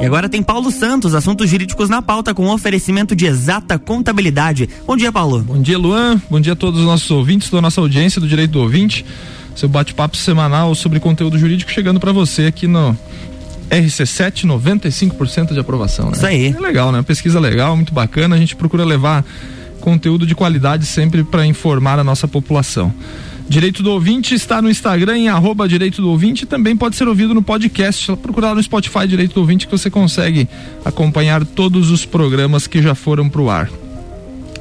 E agora tem Paulo Santos, assuntos jurídicos na pauta com oferecimento de exata contabilidade. Bom dia, Paulo. Bom dia, Luan. Bom dia a todos os nossos ouvintes, da nossa audiência do Direito do Ouvinte. Seu bate-papo semanal sobre conteúdo jurídico chegando para você aqui no RC7, 95% de aprovação, né? Isso aí. É legal, né? Pesquisa legal, muito bacana. A gente procura levar conteúdo de qualidade sempre para informar a nossa população. Direito do Ouvinte está no Instagram em arroba Direito do Ouvinte também pode ser ouvido no podcast. Só procurar no Spotify Direito do Ouvinte que você consegue acompanhar todos os programas que já foram para o ar.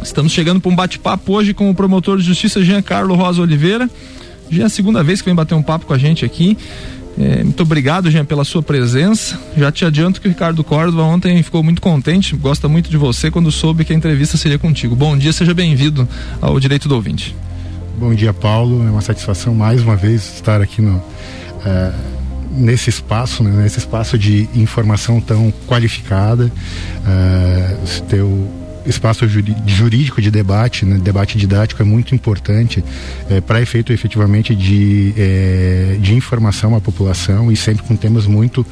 Estamos chegando para um bate-papo hoje com o promotor de justiça Jean Carlos Rosa Oliveira. Já é a segunda vez que vem bater um papo com a gente aqui. É, muito obrigado, Jean, pela sua presença. Já te adianto que o Ricardo Córdova ontem ficou muito contente, gosta muito de você quando soube que a entrevista seria contigo. Bom dia, seja bem-vindo ao Direito do Ouvinte. Bom dia, Paulo. É uma satisfação mais uma vez estar aqui no, uh, nesse espaço, né, nesse espaço de informação tão qualificada. Uh, teu espaço jurídico de debate, né, debate didático é muito importante é, para efeito efetivamente de, é, de informação à população e sempre com temas muito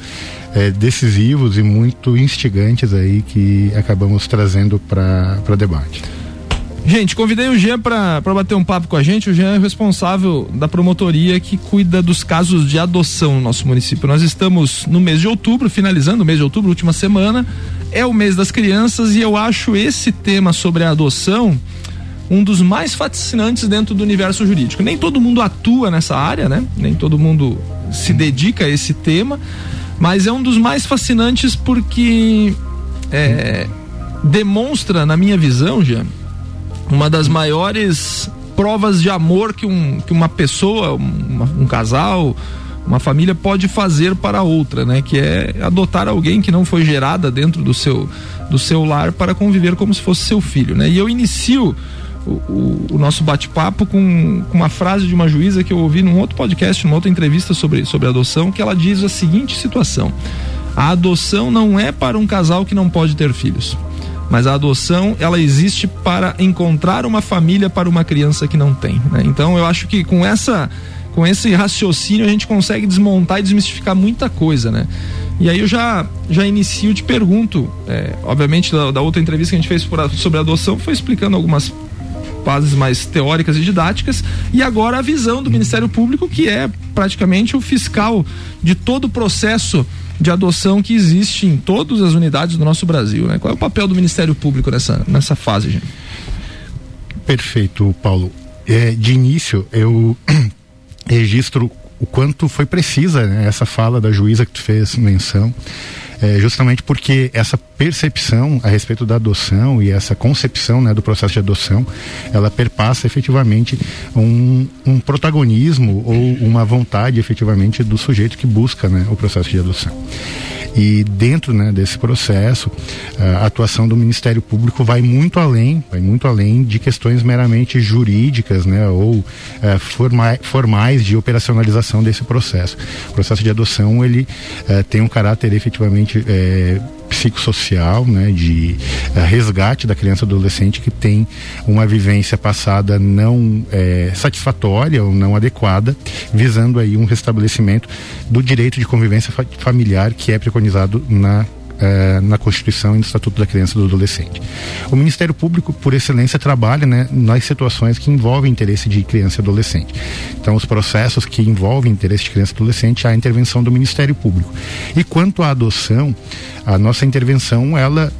é, decisivos e muito instigantes aí que acabamos trazendo para debate. Gente, convidei o Jean para bater um papo com a gente. O Jean é responsável da promotoria que cuida dos casos de adoção no nosso município. Nós estamos no mês de outubro, finalizando o mês de outubro, última semana. É o mês das crianças e eu acho esse tema sobre a adoção um dos mais fascinantes dentro do universo jurídico. Nem todo mundo atua nessa área, né? Nem todo mundo se dedica a esse tema, mas é um dos mais fascinantes porque é, demonstra, na minha visão, Jean, uma das maiores provas de amor que, um, que uma pessoa, uma, um casal, uma família pode fazer para outra, né? Que é adotar alguém que não foi gerada dentro do seu, do seu lar para conviver como se fosse seu filho, né? E eu inicio o, o, o nosso bate-papo com, com, uma frase de uma juíza que eu ouvi num outro podcast, numa outra entrevista sobre, sobre adoção, que ela diz a seguinte situação: a adoção não é para um casal que não pode ter filhos. Mas a adoção, ela existe para encontrar uma família para uma criança que não tem. Né? Então eu acho que com essa com esse raciocínio a gente consegue desmontar e desmistificar muita coisa, né? E aí eu já já inicio te pergunto, é, obviamente da, da, outra entrevista que a gente fez por, sobre adoção foi explicando algumas fases mais teóricas e didáticas e agora a visão do Ministério Público que é praticamente o fiscal de todo o processo de adoção que existe em todas as unidades do nosso Brasil. Né? Qual é o papel do Ministério Público nessa, nessa fase, gente? Perfeito, Paulo. É, de início, eu registro o quanto foi precisa né, essa fala da juíza que tu fez menção é, justamente porque essa percepção a respeito da adoção e essa concepção né, do processo de adoção, ela perpassa efetivamente um, um protagonismo ou uma vontade efetivamente do sujeito que busca né, o processo de adoção. E dentro né, desse processo, a atuação do Ministério Público vai muito além, vai muito além de questões meramente jurídicas, né, ou é, forma, formais de operacionalização desse processo. O processo de adoção ele é, tem um caráter efetivamente é, psicossocial, né, de uh, resgate da criança e adolescente que tem uma vivência passada não é, satisfatória ou não adequada, visando aí um restabelecimento do direito de convivência fa familiar que é preconizado na eh, na Constituição e no Estatuto da Criança e do Adolescente. O Ministério Público, por excelência, trabalha né, nas situações que envolvem interesse de criança e adolescente. Então, os processos que envolvem interesse de criança e adolescente, há intervenção do Ministério Público. E quanto à adoção, a nossa intervenção, ela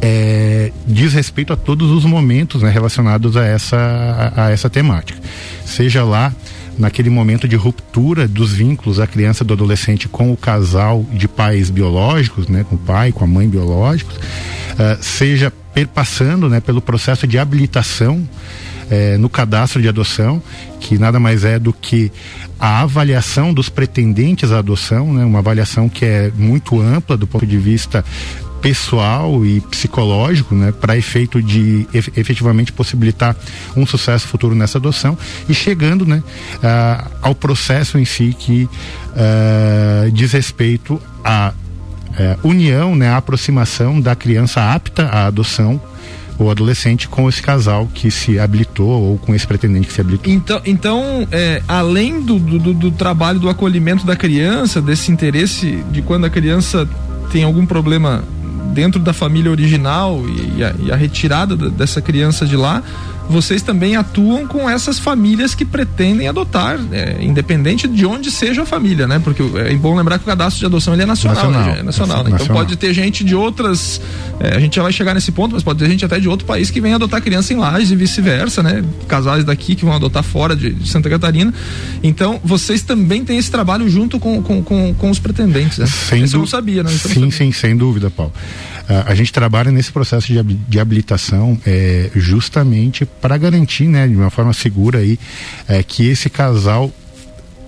é, diz respeito a todos os momentos né, relacionados a essa, a, a essa temática. Seja lá naquele momento de ruptura dos vínculos da criança do adolescente com o casal de pais biológicos, né, com o pai, com a mãe biológicos, uh, seja perpassando né, pelo processo de habilitação eh, no cadastro de adoção, que nada mais é do que a avaliação dos pretendentes à adoção, né, uma avaliação que é muito ampla do ponto de vista pessoal e psicológico, né, para efeito de efetivamente possibilitar um sucesso futuro nessa adoção e chegando, né, ao processo em si que uh, diz respeito à uh, união, né, à aproximação da criança apta à adoção o adolescente com esse casal que se habilitou ou com esse pretendente que se habilitou. Então, então é, além do, do, do trabalho do acolhimento da criança, desse interesse de quando a criança tem algum problema dentro da família original e, e, a, e a, retirada dessa criança de lá, vocês também atuam com essas famílias que pretendem adotar, é, independente de onde seja a família, né? Porque é bom lembrar que o cadastro de adoção ele é nacional, nacional, né? é nacional, né? Então pode ter gente de outras, é, a gente já vai chegar nesse ponto, mas pode ter gente até de outro país que vem adotar criança em Lages e vice-versa, né? Casais daqui que vão adotar fora de, de, Santa Catarina. Então vocês também têm esse trabalho junto com, com, com, com os pretendentes, né? Sem Isso eu não sabia, né? Sim, sabia. sim, sem dúvida, Paulo. A gente trabalha nesse processo de, de habilitação é, justamente para garantir, né, de uma forma segura aí, é, que esse casal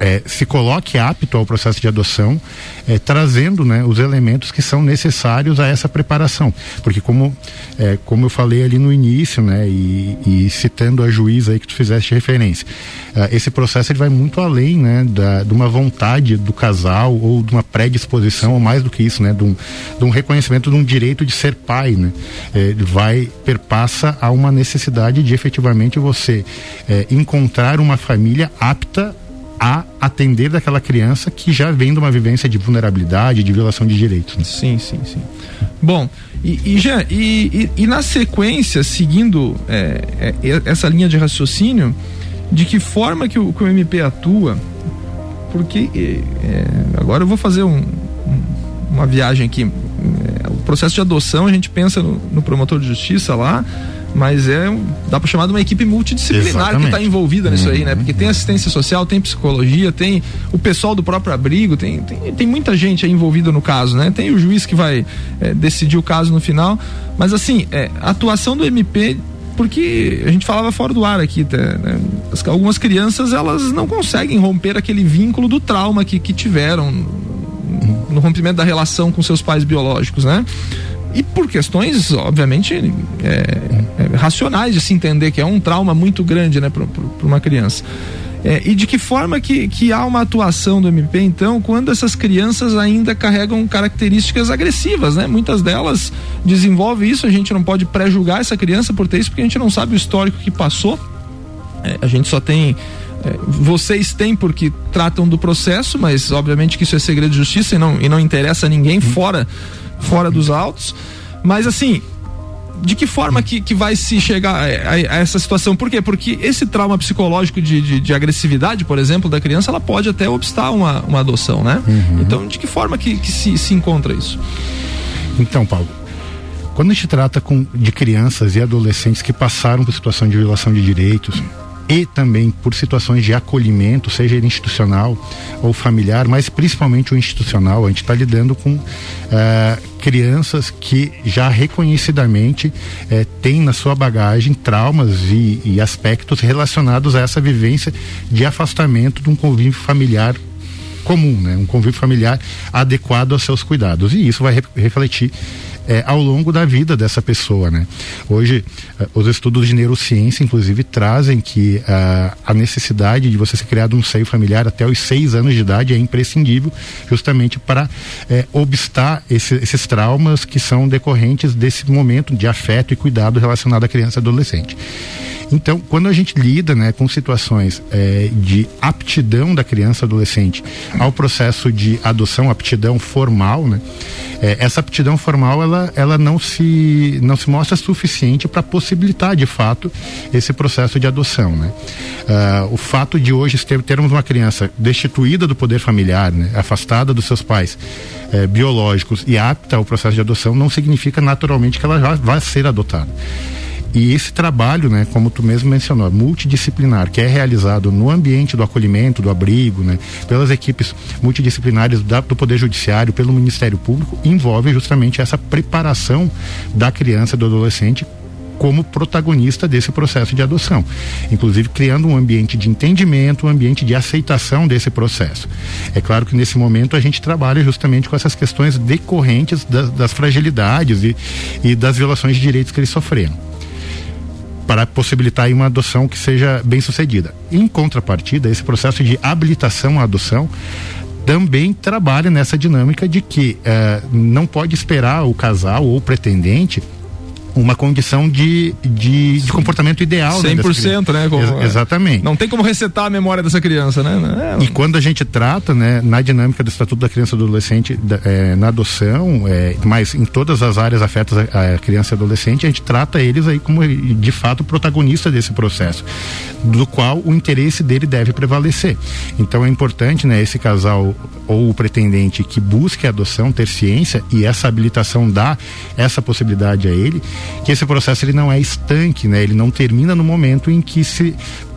é, se coloque apto ao processo de adoção, é, trazendo né, os elementos que são necessários a essa preparação. Porque como, é, como eu falei ali no início, né, e, e, citando a juíza aí que tu fizeste referência, é, esse processo ele vai muito além né, da, de uma vontade do casal ou de uma predisposição, ou mais do que isso, né, de um, de um reconhecimento de um direito de ser pai. Né, é, vai, perpassa a uma necessidade de efetivamente você é, encontrar uma família apta a atender daquela criança que já vem de uma vivência de vulnerabilidade, de violação de direitos. Né? Sim, sim, sim. Bom, e, e, já, e, e, e na sequência, seguindo é, é, essa linha de raciocínio, de que forma que o, que o MP atua, porque é, agora eu vou fazer um, uma viagem aqui. É, o processo de adoção, a gente pensa no, no promotor de justiça lá, mas é dá para chamar de uma equipe multidisciplinar Exatamente. que está envolvida nisso uhum. aí, né? Porque tem assistência social, tem psicologia, tem o pessoal do próprio abrigo, tem, tem, tem muita gente aí envolvida no caso, né? Tem o juiz que vai é, decidir o caso no final, mas assim, é, a atuação do MP porque a gente falava fora do ar aqui, tá, né? As, algumas crianças elas não conseguem romper aquele vínculo do trauma que, que tiveram no, no rompimento da relação com seus pais biológicos, né? E por questões, obviamente, é, é, racionais de se entender que é um trauma muito grande né, para uma criança. É, e de que forma que, que há uma atuação do MP, então, quando essas crianças ainda carregam características agressivas, né? Muitas delas desenvolvem isso, a gente não pode pré-julgar essa criança por ter isso, porque a gente não sabe o histórico que passou. É, a gente só tem. É, vocês têm porque tratam do processo, mas obviamente que isso é segredo de justiça e não, e não interessa a ninguém uhum. fora fora dos autos. Mas assim, de que forma que, que vai se chegar a, a, a, essa situação? Por quê? Porque esse trauma psicológico de, de, de, agressividade, por exemplo, da criança, ela pode até obstar uma, uma adoção, né? Uhum. Então, de que forma que, que se, se encontra isso? Então, Paulo, quando a gente trata com, de crianças e adolescentes que passaram por situação de violação de direitos, e também por situações de acolhimento, seja ele institucional ou familiar, mas principalmente o institucional. A gente está lidando com uh, crianças que já reconhecidamente uh, têm na sua bagagem traumas e, e aspectos relacionados a essa vivência de afastamento de um convívio familiar comum, né? Um convívio familiar adequado aos seus cuidados. E isso vai re refletir é, ao longo da vida dessa pessoa, né? Hoje, uh, os estudos de neurociência, inclusive, trazem que uh, a necessidade de você ser criado um seio familiar até os seis anos de idade é imprescindível, justamente para é, obstar esse, esses traumas que são decorrentes desse momento de afeto e cuidado relacionado à criança e adolescente. Então, quando a gente lida né, com situações é, de aptidão da criança adolescente ao processo de adoção, aptidão formal, né, é, essa aptidão formal ela, ela não, se, não se mostra suficiente para possibilitar de fato esse processo de adoção. Né? Uh, o fato de hoje ter, termos uma criança destituída do poder familiar, né, afastada dos seus pais é, biológicos e apta ao processo de adoção não significa naturalmente que ela já vai ser adotada. E esse trabalho, né, como tu mesmo mencionou, multidisciplinar, que é realizado no ambiente do acolhimento, do abrigo, né, pelas equipes multidisciplinares do Poder Judiciário, pelo Ministério Público, envolve justamente essa preparação da criança e do adolescente como protagonista desse processo de adoção, inclusive criando um ambiente de entendimento, um ambiente de aceitação desse processo. É claro que nesse momento a gente trabalha justamente com essas questões decorrentes das, das fragilidades e, e das violações de direitos que eles sofreram para possibilitar uma adoção que seja bem sucedida. Em contrapartida, esse processo de habilitação à adoção também trabalha nessa dinâmica de que eh, não pode esperar o casal ou o pretendente uma condição de, de, de comportamento ideal. 100%, né? né? Como, Ex exatamente. Não tem como resetar a memória dessa criança, né? É, e quando a gente trata, né, na dinâmica do Estatuto da Criança e do Adolescente, da, é, na adoção, é, mas em todas as áreas afetas a, a, criança e adolescente, a gente trata eles aí como, de fato, protagonista desse processo, do qual o interesse dele deve prevalecer. Então é importante, né, esse casal ou o pretendente que busque a adoção ter ciência e essa habilitação dá essa possibilidade a ele, que esse processo ele não é estanque, né? Ele não termina no momento em que se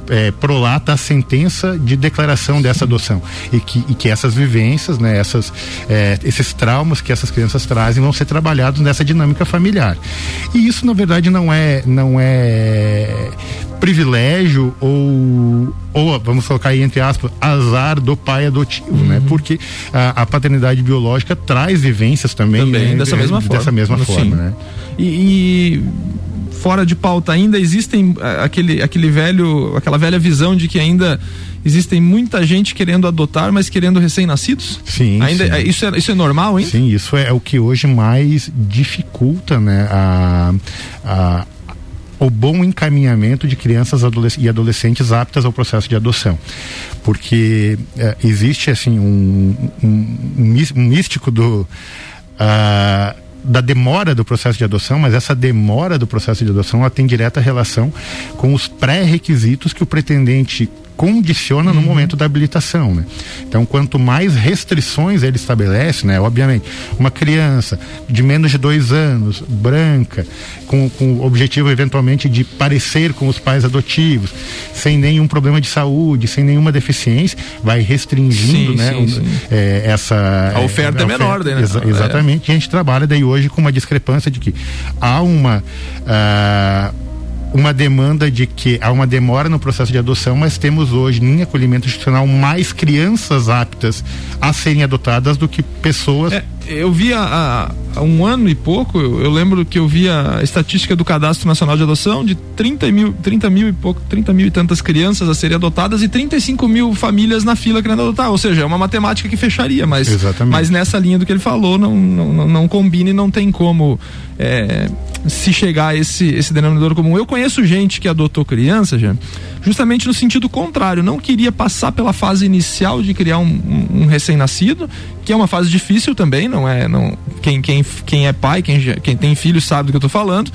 é, prolata a sentença de declaração dessa adoção e que, e que essas vivências, né, essas, é, esses traumas que essas crianças trazem vão ser trabalhados nessa dinâmica familiar. E isso, na verdade, não é, não é privilégio ou, ou vamos colocar aí entre aspas, azar do pai adotivo, né? uhum. né? Porque a, a, paternidade biológica traz vivências também, também né? dessa mesma forma, mesma forma né? E, e fora de pauta ainda existem eh, aquele, aquele velho, aquela velha visão de que ainda existem muita gente querendo adotar, mas querendo recém-nascidos? Sim. Ainda sim. É, isso é isso é normal, hein? Sim, isso é, o que hoje mais dificulta, né, a, a o bom encaminhamento de crianças e adolescentes aptas ao processo de adoção. Porque é, existe assim um, um, um místico do. Uh, da demora do processo de adoção, mas essa demora do processo de adoção ela tem direta relação com os pré-requisitos que o pretendente condiciona no uhum. momento da habilitação, né? Então, quanto mais restrições ele estabelece, né? Obviamente, uma criança de menos de dois anos, branca, com, com o objetivo eventualmente de parecer com os pais adotivos, sem nenhum problema de saúde, sem nenhuma deficiência, vai restringindo, sim, né? Sim, sim. É, essa a oferta é, a é menor, né? Exa exatamente. É. E a gente trabalha daí hoje com uma discrepância de que há uma uh, uma demanda de que há uma demora no processo de adoção, mas temos hoje em acolhimento institucional mais crianças aptas a serem adotadas do que pessoas. É, eu vi há, há, um ano e pouco, eu, eu, lembro que eu vi a estatística do Cadastro Nacional de Adoção de 30 mil, 30 mil e pouco, 30 mil e tantas crianças a serem adotadas e 35 mil famílias na fila querendo adotar. Ou seja, é uma matemática que fecharia, mas, mas nessa linha do que ele falou, não, não, não, não combina e não tem como. É, se chegar a esse, esse denominador comum. Eu conheço gente que adotou criança, já, justamente no sentido contrário, não queria passar pela fase inicial de criar um, um, um recém-nascido, que é uma fase difícil também, não é? Não, quem, quem, quem é pai, quem, quem tem filho sabe do que eu estou falando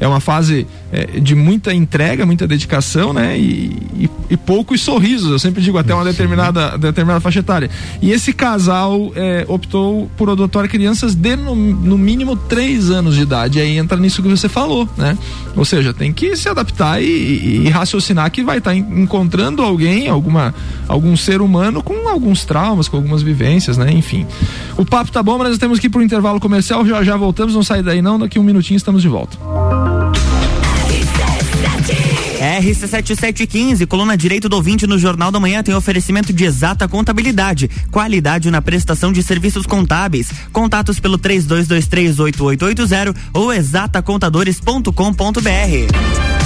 é uma fase é, de muita entrega, muita dedicação, né? E, e, e, poucos sorrisos, eu sempre digo, até uma determinada, determinada faixa etária. E esse casal é, optou por adotar crianças de no, no, mínimo três anos de idade. E aí entra nisso que você falou, né? Ou seja, tem que se adaptar e, e raciocinar que vai estar tá encontrando alguém, alguma, algum ser humano com alguns traumas, com algumas vivências, né? Enfim. O papo tá bom, mas nós temos que ir pro intervalo comercial, já já voltamos, não sai daí não, daqui um minutinho estamos de volta. RC7715, coluna direito do ouvinte no Jornal da Manhã tem oferecimento de exata contabilidade, qualidade na prestação de serviços contábeis. Contatos pelo 32238880 ou exatacontadores.com.br.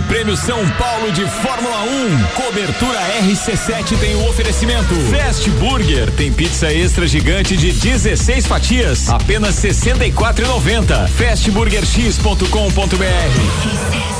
Grande Prêmio São Paulo de Fórmula 1. Cobertura RC7 tem o oferecimento. Fast Burger tem pizza extra gigante de 16 fatias, apenas 64,90. Fastburgerx.com.br.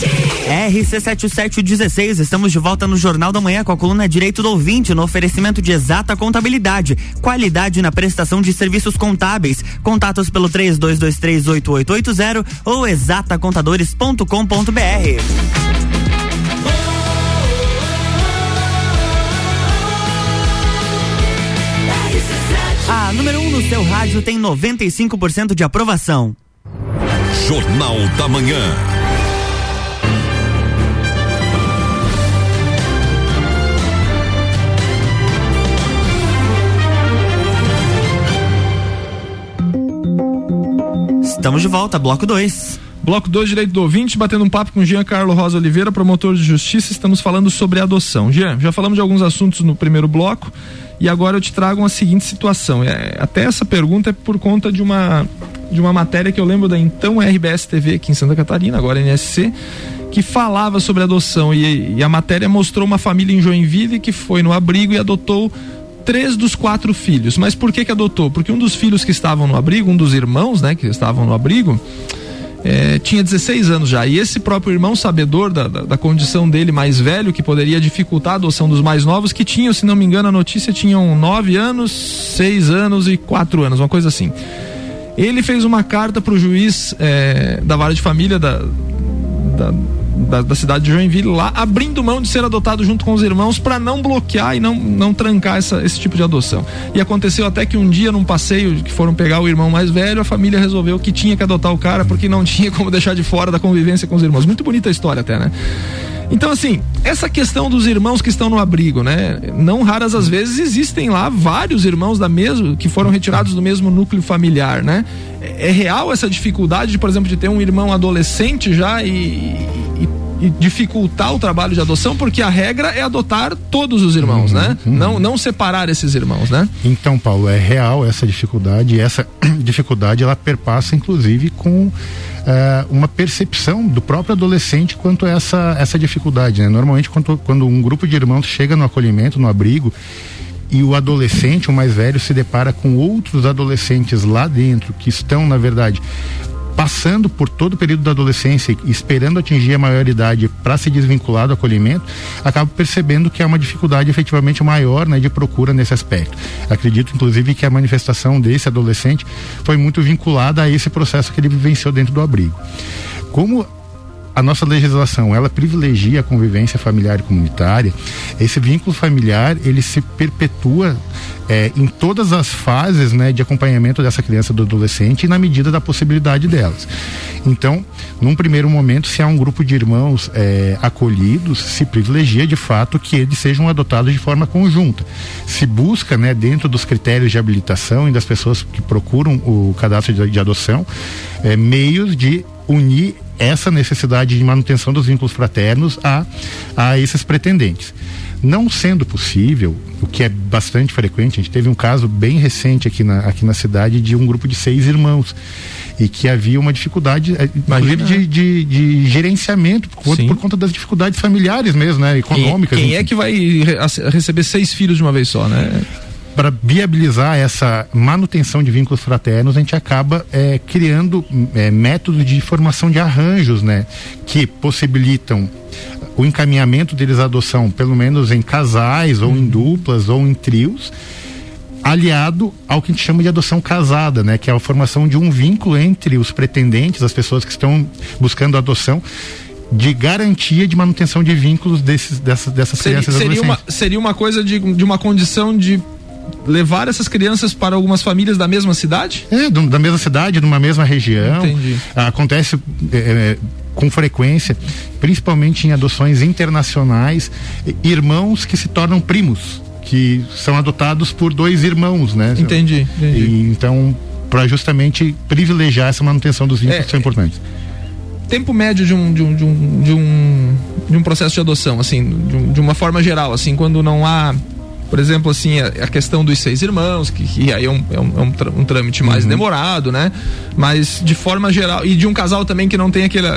RC7716, estamos de volta no Jornal da Manhã com a coluna Direito do Ouvinte, no oferecimento de exata contabilidade, qualidade na prestação de serviços contábeis. Contatos pelo 32238880 ou exatacontadores.com.br. A número 1 um no seu rádio tem 95% de aprovação. Jornal da Manhã. Estamos de volta, bloco 2. Bloco 2, direito do ouvinte, batendo um papo com Jean Carlos Rosa Oliveira, promotor de justiça. Estamos falando sobre adoção. Jean, já falamos de alguns assuntos no primeiro bloco e agora eu te trago uma seguinte situação. É, até essa pergunta é por conta de uma, de uma matéria que eu lembro da então RBS TV aqui em Santa Catarina, agora NSC, que falava sobre adoção. E, e a matéria mostrou uma família em Joinville que foi no abrigo e adotou três dos quatro filhos. Mas por que que adotou? Porque um dos filhos que estavam no abrigo, um dos irmãos, né, que estavam no abrigo, é, tinha 16 anos já. E esse próprio irmão, sabedor da, da, da, condição dele mais velho, que poderia dificultar a adoção dos mais novos, que tinham, se não me engano, a notícia tinham 9 anos, 6 anos e 4 anos, uma coisa assim. Ele fez uma carta para o juiz é, da vara de família da, da da, da, cidade de Joinville lá, abrindo mão de ser adotado junto com os irmãos para não bloquear e não, não trancar essa, esse tipo de adoção. E aconteceu até que um dia, num passeio que foram pegar o irmão mais velho, a família resolveu que tinha que adotar o cara porque não tinha como deixar de fora da convivência com os irmãos. Muito bonita a história até, né? Então, assim, essa questão dos irmãos que estão no abrigo, né? Não raras às vezes existem lá vários irmãos da mesma, que foram retirados do mesmo núcleo familiar, né? É, é real essa dificuldade, de, por exemplo, de ter um irmão adolescente já e e dificultar o trabalho de adoção, porque a regra é adotar todos os irmãos, uhum, né? Uhum. Não, não separar esses irmãos, né? Então, Paulo, é real essa dificuldade e essa dificuldade ela perpassa inclusive com é, uma percepção do próprio adolescente quanto a essa, essa dificuldade. Né? Normalmente, quando, quando um grupo de irmãos chega no acolhimento, no abrigo, e o adolescente, o mais velho, se depara com outros adolescentes lá dentro que estão, na verdade, passando por todo o período da adolescência, esperando atingir a maioridade para se desvincular do acolhimento, acaba percebendo que há uma dificuldade efetivamente maior né, de procura nesse aspecto. Acredito, inclusive, que a manifestação desse adolescente foi muito vinculada a esse processo que ele vivenciou dentro do abrigo. Como a nossa legislação ela privilegia a convivência familiar e comunitária. Esse vínculo familiar ele se perpetua é, em todas as fases né, de acompanhamento dessa criança do adolescente e na medida da possibilidade delas. Então, num primeiro momento, se há um grupo de irmãos é, acolhidos, se privilegia de fato que eles sejam adotados de forma conjunta. Se busca, né, dentro dos critérios de habilitação e das pessoas que procuram o cadastro de, de adoção, é, meios de unir essa necessidade de manutenção dos vínculos fraternos a, a esses pretendentes. Não sendo possível, o que é bastante frequente, a gente teve um caso bem recente aqui na, aqui na cidade de um grupo de seis irmãos e que havia uma dificuldade eh, Imagina, de, de, de, gerenciamento por conta, por conta, das dificuldades familiares mesmo, né? Econômicas. Quem, quem é que vai receber seis filhos de uma vez só, né? Para viabilizar essa manutenção de vínculos fraternos, a gente acaba é, criando é, métodos de formação de arranjos, né, que possibilitam o encaminhamento deles à adoção, pelo menos em casais ou em duplas ou em trios, aliado ao que a gente chama de adoção casada, né, que é a formação de um vínculo entre os pretendentes, as pessoas que estão buscando adoção de garantia de manutenção de vínculos desses, dessas, dessas seria, crianças seria uma, seria uma coisa de, de uma condição de levar essas crianças para algumas famílias da mesma cidade? É, da mesma cidade, numa mesma região. Entendi. Acontece é, é, com frequência, principalmente em adoções internacionais, irmãos que se tornam primos, que são adotados por dois irmãos, né? Entendi. entendi. E, então, para justamente privilegiar essa manutenção dos vínculos é, que são importantes tempo médio de um, de um, de um, de um, de um processo de adoção, assim, de, de, uma forma geral, assim, quando não há por exemplo, assim, a, a questão dos seis irmãos, que, que aí é um, é um, é um trâmite mais uhum. demorado, né? Mas de forma geral, e de um casal também que não tem aquele.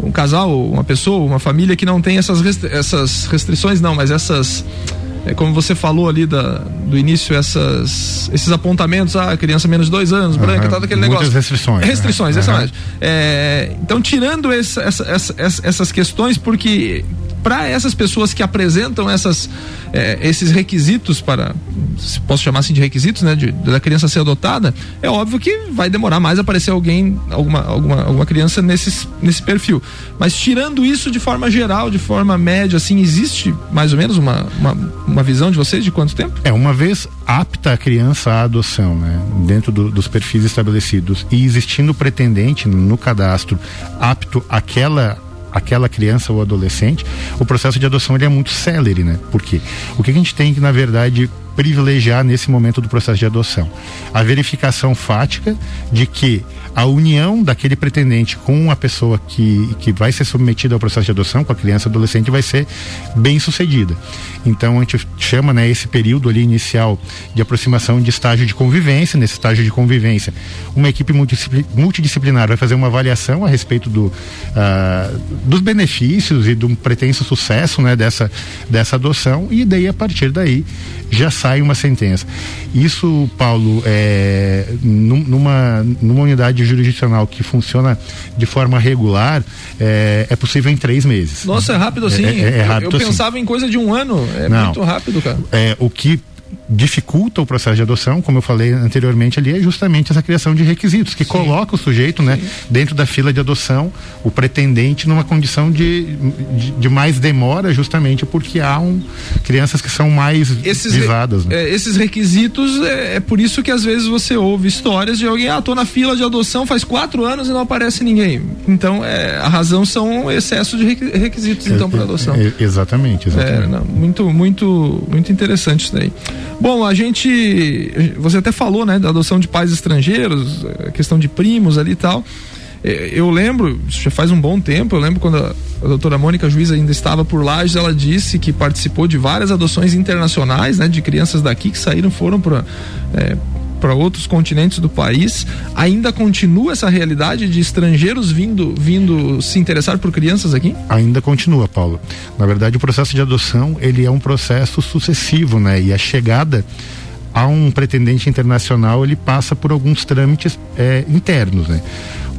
Um casal, uma pessoa, uma família que não tem essas, restri essas restrições, não, mas essas é, como você falou ali da, do início, essas, esses apontamentos, a ah, criança menos de dois anos, branca, uhum, tal, aquele negócio. Restrições. Restrições, né? uhum. É, então, tirando essa, essa, essa, essas questões, porque para essas pessoas que apresentam essas, é, esses requisitos para, se posso chamar assim de requisitos, né, de, da criança ser adotada, é óbvio que vai demorar mais aparecer alguém, alguma, alguma, alguma criança nesse, nesse perfil. Mas tirando isso de forma geral, de forma média, assim, existe mais ou menos uma, uma, uma visão de vocês de quanto tempo? É, uma vez apta a criança à adoção, né, dentro do, dos perfis estabelecidos e existindo pretendente no cadastro apto àquela aquela criança ou adolescente, o processo de adoção ele é muito célere, né? Porque o que a gente tem que, na verdade, privilegiar nesse momento do processo de adoção? A verificação fática de que a união daquele pretendente com a pessoa que, que vai ser submetida ao processo de adoção, com a criança adolescente, vai ser bem sucedida. Então a gente chama né, esse período ali inicial de aproximação de estágio de convivência. Nesse estágio de convivência, uma equipe multidisciplinar vai fazer uma avaliação a respeito do, uh, dos benefícios e do pretenso sucesso né, dessa, dessa adoção, e daí a partir daí já sai uma sentença. Isso, Paulo, é, numa, numa unidade jurisdicional que funciona de forma regular, é, é possível em três meses. Nossa, é rápido assim. É, é, é rápido eu, eu pensava assim. em coisa de um ano. É Não, muito rápido, cara. É, o que dificulta o processo de adoção, como eu falei anteriormente ali, é justamente essa criação de requisitos, que Sim. coloca o sujeito, né, dentro da fila de adoção, o pretendente numa condição de, de, de mais demora, justamente porque há um, crianças que são mais esses visadas. Né? É, esses requisitos, é, é, por isso que às vezes você ouve histórias de alguém, ah, tô na fila de adoção faz quatro anos e não aparece ninguém. Então, é, a razão são excesso de requisitos, então, para adoção. É, exatamente, exatamente. É, não, muito, muito, muito interessante isso daí. Bom, a gente. Você até falou, né, da adoção de pais estrangeiros, questão de primos ali e tal. É, eu lembro, já faz um bom tempo, eu lembro quando a, a doutora Mônica Juiz ainda estava por lá, ela disse que participou de várias adoções internacionais, né, de crianças daqui que saíram, foram para é, para outros continentes do país, ainda continua essa realidade de estrangeiros vindo, vindo se interessar por crianças aqui? Ainda continua, Paulo. Na verdade, o processo de adoção ele é um processo sucessivo, né? E a chegada a um pretendente internacional ele passa por alguns trâmites é, internos, né?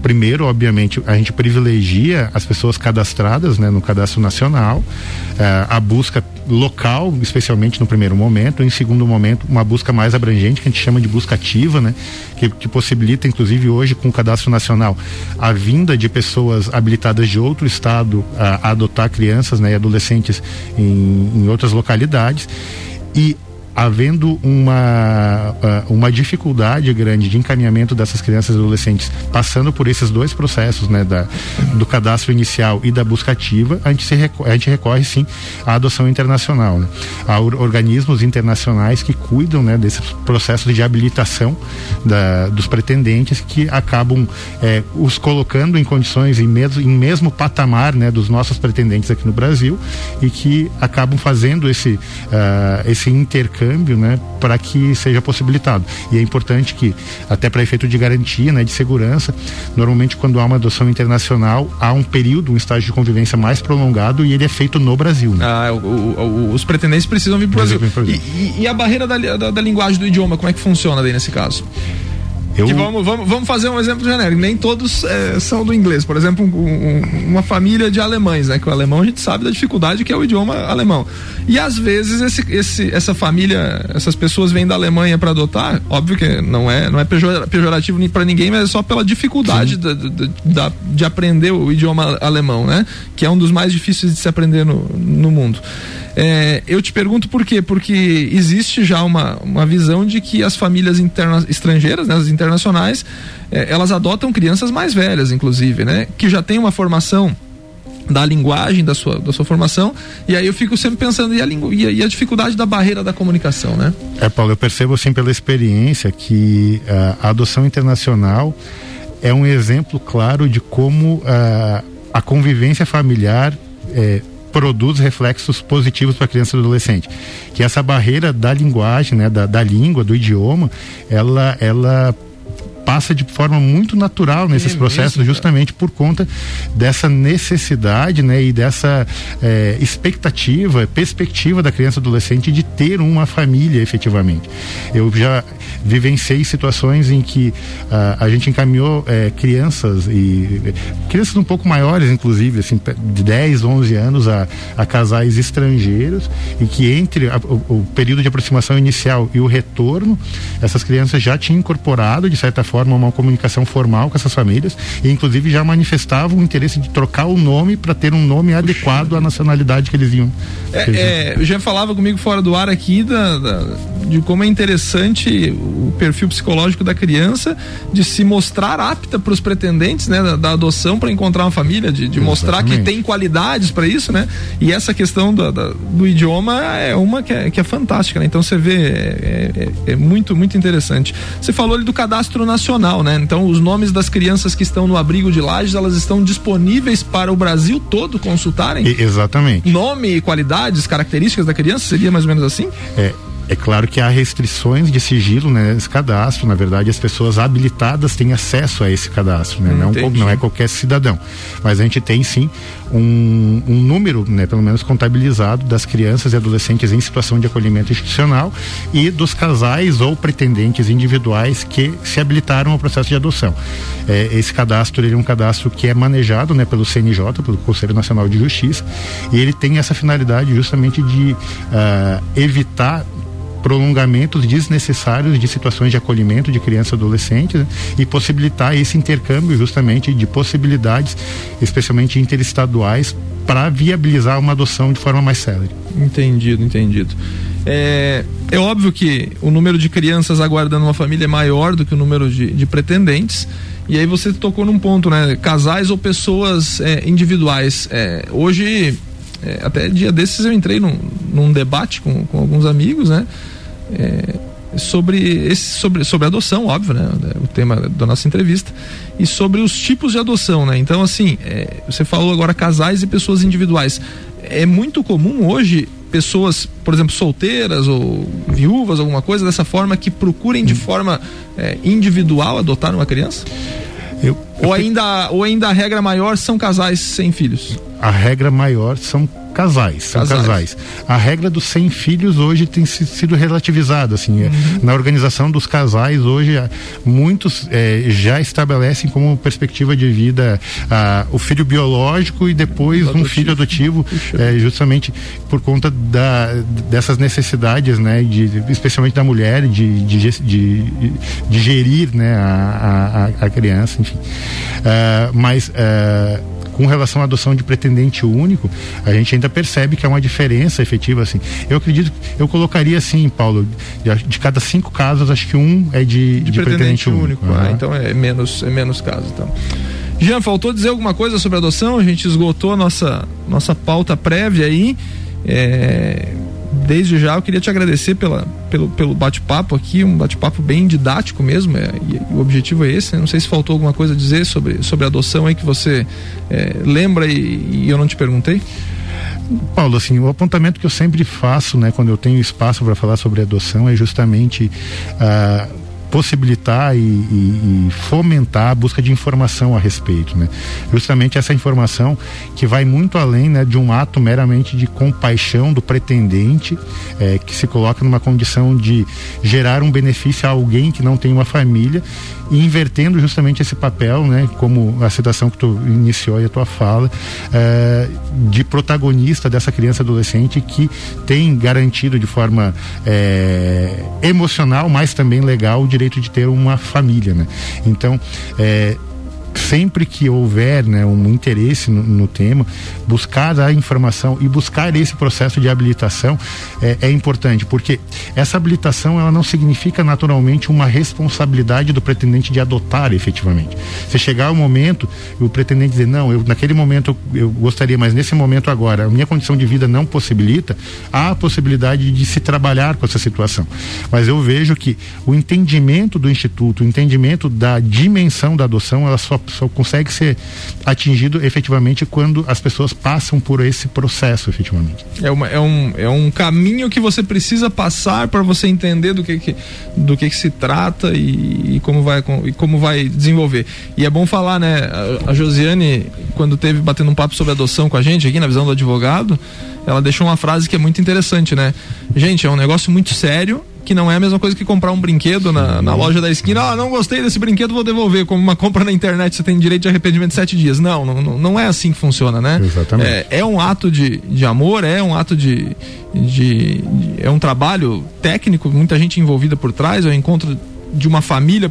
Primeiro, obviamente, a gente privilegia as pessoas cadastradas né, no cadastro nacional, eh, a busca local, especialmente no primeiro momento, em segundo momento, uma busca mais abrangente, que a gente chama de busca ativa, né, que, que possibilita, inclusive hoje, com o cadastro nacional, a vinda de pessoas habilitadas de outro estado a, a adotar crianças né, e adolescentes em, em outras localidades. E havendo uma, ah, uma dificuldade grande de encaminhamento dessas crianças e adolescentes passando por esses dois processos, né, da, do cadastro inicial e da busca ativa, a gente, se recorre, a gente recorre sim à adoção internacional. Né? Há organismos internacionais que cuidam né, desses processos de habilitação da, dos pretendentes que acabam é, os colocando em condições em mesmo, em mesmo patamar né, dos nossos pretendentes aqui no Brasil e que acabam fazendo esse, uh, esse intercâmbio câmbio, né, para que seja possibilitado. E é importante que, até para efeito de garantia, né, de segurança, normalmente quando há uma adoção internacional, há um período, um estágio de convivência mais prolongado e ele é feito no Brasil. Né? Ah, o, o, os pretendentes precisam vir para o Brasil. Brasil. E, e, e, a barreira da, da, da linguagem do idioma, como é que funciona daí nesse caso? Eu... Que vamos, vamos, vamos fazer um exemplo genérico. Nem todos é, são do inglês. Por exemplo, um, um, uma família de alemães, né? Que o alemão a gente sabe da dificuldade que é o idioma alemão. E às vezes esse, esse, essa família, essas pessoas vêm da Alemanha para adotar. Óbvio que não é, não é pejorativo para ninguém, mas é só pela dificuldade de, de, de, de, aprender o idioma alemão, né? Que é um dos mais difíceis de se aprender no, no mundo. É, eu te pergunto por quê? Porque existe já uma, uma visão de que as famílias interna, estrangeiras, né, as internacionais, é, elas adotam crianças mais velhas, inclusive, né? Que já têm uma formação da linguagem da sua, da sua formação e aí eu fico sempre pensando e a, e a, e a dificuldade da barreira da comunicação, né? É, Paulo, eu percebo assim pela experiência que uh, a adoção internacional é um exemplo claro de como uh, a convivência familiar uh, produz reflexos positivos para a criança e adolescente. Que essa barreira da linguagem, né, da, da língua, do idioma, ela, ela passa de forma muito natural nesses é processos, mesmo, justamente por conta dessa necessidade, né, e dessa é, expectativa, perspectiva da criança adolescente de ter uma família efetivamente. Eu já vivenciei situações em que uh, a gente encaminhou é, crianças e crianças um pouco maiores, inclusive, assim, de 10, 11 anos a, a casais estrangeiros e que entre a, o, o, período de aproximação inicial e o retorno, essas crianças já tinham incorporado, de certa forma, uma comunicação formal com essas famílias e, inclusive, já manifestavam o interesse de trocar o nome para ter um nome Puxa. adequado à nacionalidade que eles iam. É, é, já falava comigo fora do ar aqui da, da, de como é interessante o perfil psicológico da criança de se mostrar apta para os pretendentes, né, da, da adoção para encontrar uma família, de, de mostrar que tem qualidades para isso, né? E essa questão do, do idioma é uma que é, que é fantástica, né? Então você vê, é, é, é, muito, muito interessante. Você falou ali do cadastro nacional, né? Então os nomes das crianças que estão no abrigo de lajes, elas estão disponíveis para o Brasil todo consultarem? E, exatamente. Nome, qualidades, características da criança, seria mais ou menos assim? É, é claro que há restrições de sigilo né, nesse cadastro. Na verdade, as pessoas habilitadas têm acesso a esse cadastro, né? não, não, é qualquer cidadão. Mas a gente tem sim um, um número, né, pelo menos contabilizado, das crianças e adolescentes em situação de acolhimento institucional e dos casais ou pretendentes individuais que se habilitaram ao processo de adoção. É, esse cadastro ele é um cadastro que é manejado né, pelo CNJ, pelo Conselho Nacional de Justiça, e ele tem essa finalidade justamente de uh, evitar prolongamentos desnecessários de situações de acolhimento de crianças e adolescentes né? e possibilitar esse intercâmbio justamente de possibilidades, especialmente interestaduais, para viabilizar uma adoção de forma mais célere. Entendido, entendido. É, é óbvio que o número de crianças aguardando uma família é maior do que o número de, de pretendentes. E aí você tocou num ponto, né? Casais ou pessoas é, individuais. É, hoje é, até dia desses eu entrei num, num debate com, com alguns amigos, né? É, sobre esse sobre sobre adoção óbvio né? O tema da nossa entrevista. E sobre os tipos de adoção né? Então assim é, você falou agora casais e pessoas individuais. É muito comum hoje pessoas por exemplo solteiras ou viúvas alguma coisa dessa forma que procurem de forma é, individual adotar uma criança? Eu, ou ainda ou ainda a regra maior são casais sem filhos a regra maior são casais, são casais. casais. A regra dos 100 filhos hoje tem sido relativizada, assim, é, uhum. na organização dos casais hoje muitos é, já estabelecem como perspectiva de vida ah, o filho biológico e depois um filho adotivo, é, justamente por conta da, dessas necessidades, né, de, especialmente da mulher de, de, de, de gerir, né, a, a, a criança, enfim. Uh, mas uh, com relação à adoção de pretendente único, a gente ainda percebe que há uma diferença efetiva, assim. Eu acredito, eu colocaria assim, Paulo, de, de cada cinco casos, acho que um é de, de, de pretendente, pretendente, único. único. Ah, então é menos, é menos casos, então. Jean, faltou dizer alguma coisa sobre adoção? A gente esgotou a nossa, nossa pauta prévia aí. É, desde já eu queria te agradecer pela, pelo, pelo bate-papo aqui, um bate-papo bem didático mesmo, é, e, o objetivo é esse, né? não sei se faltou alguma coisa a dizer sobre, sobre adoção aí que você é, lembra e, e eu não te perguntei. Paulo, assim, o apontamento que eu sempre faço, né, quando eu tenho espaço para falar sobre adoção é justamente uh, possibilitar e, e, e, fomentar a busca de informação a respeito, né? Justamente essa informação que vai muito além, né, de um ato meramente de compaixão do pretendente, é, que se coloca numa condição de gerar um benefício a alguém que não tem uma família e invertendo justamente esse papel, né, como a citação que tu iniciou aí a tua fala, é, de protagonista dessa criança adolescente que tem garantido de forma é, emocional, mas também legal, o direito de ter uma família, né? Então, é, sempre que houver né, um interesse no, no, tema, buscar a informação e buscar esse processo de habilitação é, é, importante, porque essa habilitação ela não significa naturalmente uma responsabilidade do pretendente de adotar efetivamente. Se chegar o momento o pretendente dizer não, eu naquele momento eu, eu gostaria, mas nesse momento agora a minha condição de vida não possibilita, há a possibilidade de se trabalhar com essa situação. Mas eu vejo que o entendimento do instituto, o entendimento da dimensão da adoção, ela só só, consegue ser atingido efetivamente quando as pessoas passam por esse processo, efetivamente. É, uma, é, um, é um caminho que você precisa passar para você entender do que, que do que, que se trata e, e, como vai, e como vai desenvolver. E é bom falar, né? A, a Josiane, quando teve batendo um papo sobre adoção com a gente aqui na visão do advogado, ela deixou uma frase que é muito interessante, né? Gente, é um negócio muito sério que não é a mesma coisa que comprar um brinquedo na, na loja da esquina. Ah, não gostei desse brinquedo, vou devolver. Como uma compra na internet, você tem direito de arrependimento de sete dias. Não, não, não é assim que funciona, né? Exatamente. É, é um ato de, de amor, é um ato de, de, de. É um trabalho técnico, muita gente envolvida por trás, é um encontro de uma família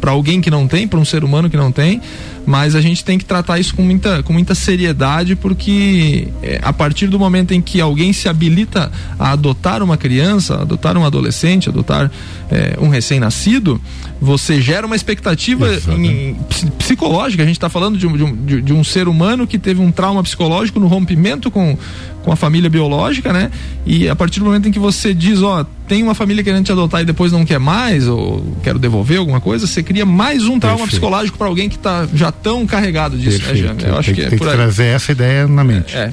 para alguém que não tem, para um ser humano que não tem, mas a gente tem que tratar isso com muita, com muita seriedade, porque é, a partir do momento em que alguém se habilita a adotar uma criança, adotar um adolescente, adotar é, um recém-nascido, você gera uma expectativa em, psicológica. A gente está falando de um, de, de um ser humano que teve um trauma psicológico no rompimento com, com a família biológica, né? E a partir do momento em que você diz, ó, tem uma família querendo te adotar e depois não quer mais, ou quero devolver alguma coisa, você cria mais um trauma Perfeito. psicológico para alguém que está já tão carregado disso, né, Perfeito. né, Jean? Eu acho tem, que é tem por que aí. trazer essa ideia na mente. É. é.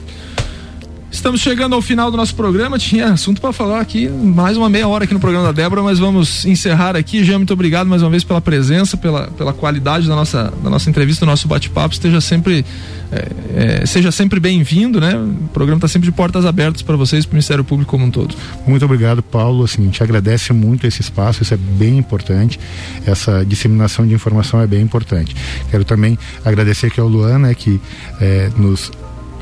Estamos chegando ao final do nosso programa. Tinha assunto para falar aqui, mais uma meia hora aqui no programa da Débora, mas vamos encerrar aqui. Jean, muito obrigado mais uma vez pela presença, pela, pela qualidade da nossa, da nossa entrevista, do nosso bate-papo. Esteja sempre, é, é, seja sempre bem-vindo, né? O programa está sempre de portas abertas para vocês, para o Ministério Público como um todo. Muito obrigado, Paulo. Assim, a gente agradece muito esse espaço, isso é bem importante. Essa disseminação de informação é bem importante. Quero também agradecer aqui ao Luan, né, que é, nos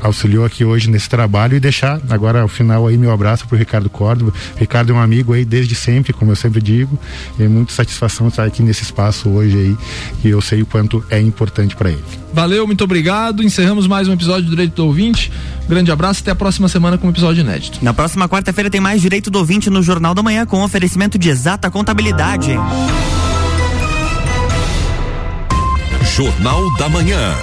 auxiliou aqui hoje nesse trabalho e deixar agora ao final aí meu abraço para o Ricardo Córdoba. Ricardo é um amigo aí desde sempre, como eu sempre digo, e é muita satisfação estar aqui nesse espaço hoje aí e eu sei o quanto é importante para ele. Valeu, muito obrigado. Encerramos mais um episódio do Direito do Ouvinte. Grande abraço, até a próxima semana com um episódio inédito. Na próxima quarta-feira tem mais Direito do Ouvinte no Jornal da Manhã com oferecimento de exata contabilidade. Jornal da Manhã.